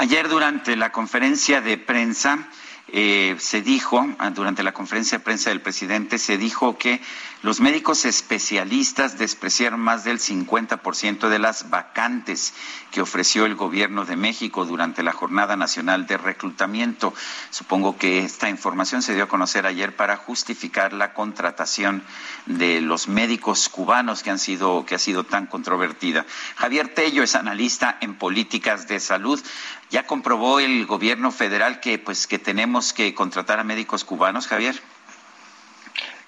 Ayer durante la conferencia de prensa eh, se dijo, ah, durante la conferencia de prensa del presidente, se dijo que los médicos especialistas despreciaron más del 50% de las vacantes que ofreció el gobierno de México durante la Jornada Nacional de Reclutamiento. Supongo que esta información se dio a conocer ayer para justificar la contratación de los médicos cubanos que han sido que ha sido tan controvertida. Javier Tello es analista en políticas de salud. Ya comprobó el gobierno federal que pues que tenemos que contratar a médicos cubanos, Javier.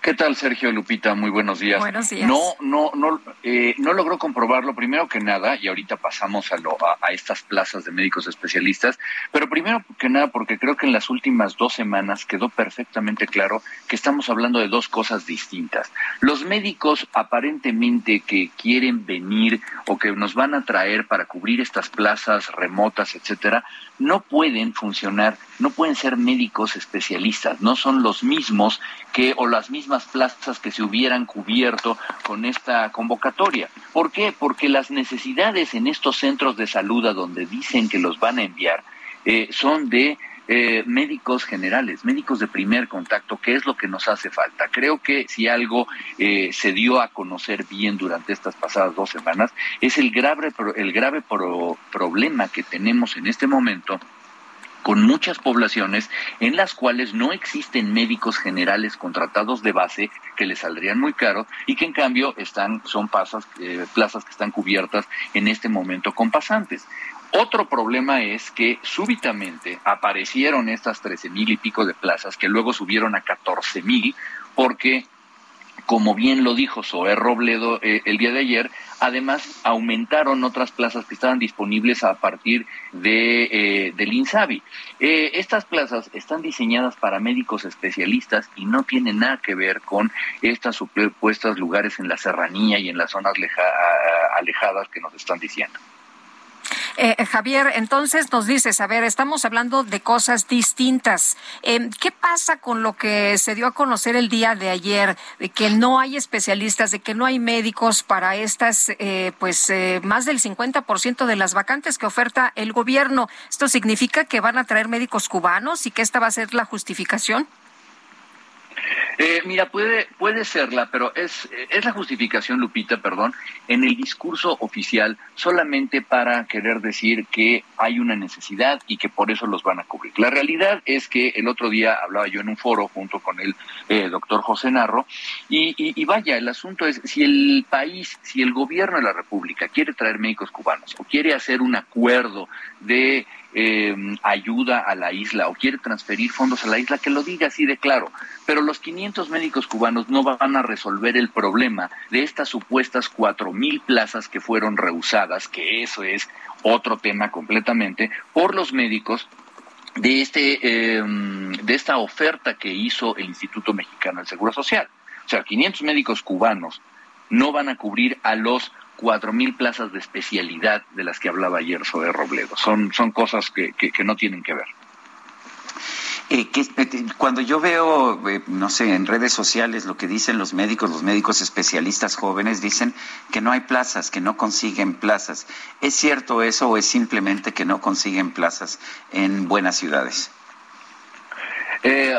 ¿Qué tal, Sergio Lupita? Muy buenos días. Buenos días. No, no, no, eh, no logró comprobarlo primero que nada, y ahorita pasamos a, lo, a, estas plazas de médicos especialistas, pero primero que nada porque creo que en las últimas dos semanas quedó perfectamente claro que estamos hablando de dos cosas distintas. Los médicos aparentemente que quieren venir o que nos van a traer para cubrir estas plazas remotas, etcétera, no pueden funcionar, no pueden ser médicos especialistas, no son los mismos que o las mismas plazas que se hubieran cubierto con esta convocatoria. ¿Por qué? Porque las necesidades en estos centros de salud a donde dicen que los van a enviar eh, son de eh, médicos generales, médicos de primer contacto, ¿qué es lo que nos hace falta? Creo que si algo eh, se dio a conocer bien durante estas pasadas dos semanas es el grave, el grave problema que tenemos en este momento con muchas poblaciones en las cuales no existen médicos generales contratados de base que les saldrían muy caro y que en cambio están son pasas, eh, plazas que están cubiertas en este momento con pasantes. Otro problema es que súbitamente aparecieron estas trece mil y pico de plazas que luego subieron a catorce mil porque como bien lo dijo Zoé Robledo eh, el día de ayer, además aumentaron otras plazas que estaban disponibles a partir de, eh, del INSABI. Eh, estas plazas están diseñadas para médicos especialistas y no tienen nada que ver con estas supuestas lugares en la serranía y en las zonas alejadas que nos están diciendo. Eh, eh, Javier, entonces nos dices, a ver, estamos hablando de cosas distintas. Eh, ¿Qué pasa con lo que se dio a conocer el día de ayer, de que no hay especialistas, de que no hay médicos para estas, pues, más del 50% de las vacantes que oferta el gobierno? ¿Esto significa que van a traer médicos cubanos y que esta va a ser la justificación? Eh, mira, puede, puede serla, pero es, es la justificación, Lupita, perdón, en el discurso oficial solamente para querer decir que hay una necesidad y que por eso los van a cubrir. La realidad es que el otro día hablaba yo en un foro junto con el eh, doctor José Narro y, y, vaya, el asunto es si el país, si el gobierno de la República quiere traer médicos cubanos o quiere hacer un acuerdo de eh, ayuda a la isla o quiere transferir fondos a la isla, que lo diga así de claro. Pero los 500 médicos cubanos no van a resolver el problema de estas supuestas cuatro mil plazas que fueron rehusadas, que eso es otro tema completamente, por los médicos de, este, em, de esta oferta que hizo el Instituto Mexicano del Seguro Social. O sea, 500 médicos cubanos no van a cubrir a los cuatro mil plazas de especialidad de las que hablaba ayer sobre Robledo. Son, son cosas que, que, no tienen que ver. Eh, que, eh, cuando yo veo, eh, no sé, en redes sociales lo que dicen los médicos, los médicos especialistas jóvenes dicen que no hay plazas, que no consiguen plazas. ¿Es cierto eso o es simplemente que no consiguen plazas en buenas ciudades? Eh,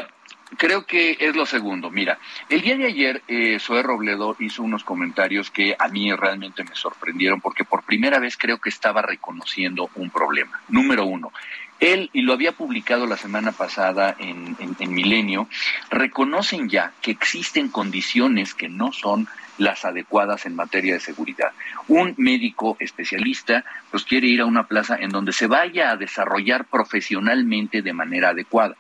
Creo que es lo segundo. Mira, el día de ayer eh, Robledo hizo unos comentarios que a mí realmente me sorprendieron porque por primera vez creo que estaba reconociendo un problema. Número uno, él, y lo había publicado la semana pasada en, en, Milenio, reconocen ya que existen condiciones que no son las adecuadas en materia de seguridad. Un médico especialista pues quiere ir a una plaza en donde se vaya a desarrollar profesionalmente de manera adecuada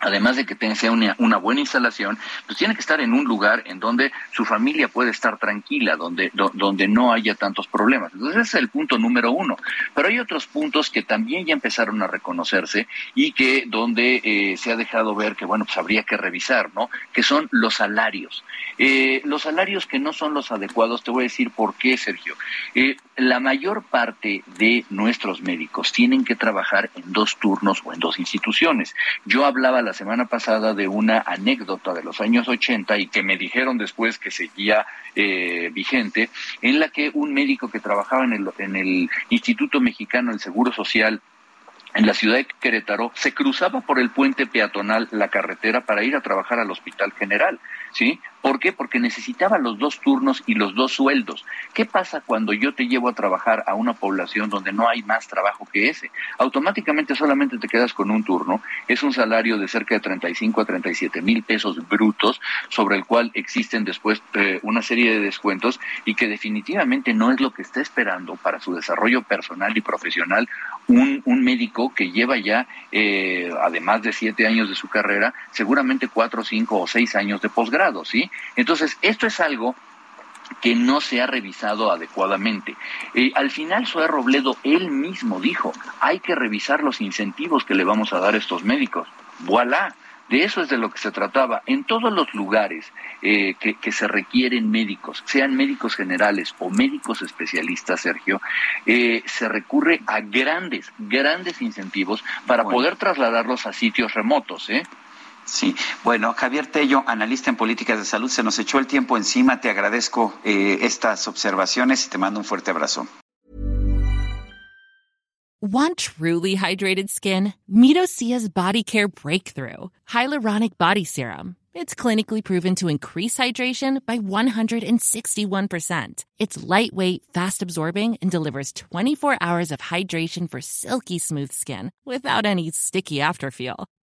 además de que tenga una, una, buena instalación, pues tiene que estar en un lugar en donde su familia puede estar tranquila, donde, donde no haya tantos problemas. Entonces ese es el punto número uno. Pero hay otros puntos que también ya empezaron a reconocerse y que donde eh, se ha dejado ver que, bueno, pues habría que revisar, ¿no? Que son los salarios. Eh, los salarios que no son los adecuados, te voy a decir por qué, Sergio. Eh, la mayor parte de nuestros médicos tienen que trabajar en dos turnos o en dos instituciones. Yo hablaba la semana pasada de una anécdota de los años 80 y que me dijeron después que seguía eh, vigente, en la que un médico que trabajaba en el, en el Instituto Mexicano del Seguro Social en la ciudad de Querétaro, se cruzaba por el puente peatonal la carretera para ir a trabajar al Hospital General, ¿sí? ¿Por qué? Porque necesitaba los dos turnos y los dos sueldos. ¿Qué pasa cuando yo te llevo a trabajar a una población donde no hay más trabajo que ese? Automáticamente solamente te quedas con un turno. Es un salario de cerca de 35 a 37 mil pesos brutos, sobre el cual existen después eh, una serie de descuentos y que definitivamente no es lo que está esperando para su desarrollo personal y profesional un, un médico que lleva ya, eh, además de siete años de su carrera, seguramente cuatro, cinco o seis años de posgrado, ¿sí? Entonces, esto es algo que no se ha revisado adecuadamente. Eh, al final, Zoé Robledo él mismo dijo, hay que revisar los incentivos que le vamos a dar a estos médicos. Voilà. De eso es de lo que se trataba. En todos los lugares eh, que, se requieren médicos, sean médicos generales o médicos especialistas, Sergio, eh, se recurre a grandes, grandes incentivos para poder trasladarlos a sitios remotos. ¿eh? Sí, bueno, Javier Tello, analista en políticas de salud, se nos echó el tiempo encima. Te agradezco eh, estas observaciones y te mando un fuerte abrazo. Want truly hydrated skin? Midosia's Body Care Breakthrough Hyaluronic Body Serum. It's clinically proven to increase hydration by 161%. It's lightweight, fast absorbing, and delivers 24 hours of hydration for silky smooth skin without any sticky afterfeel.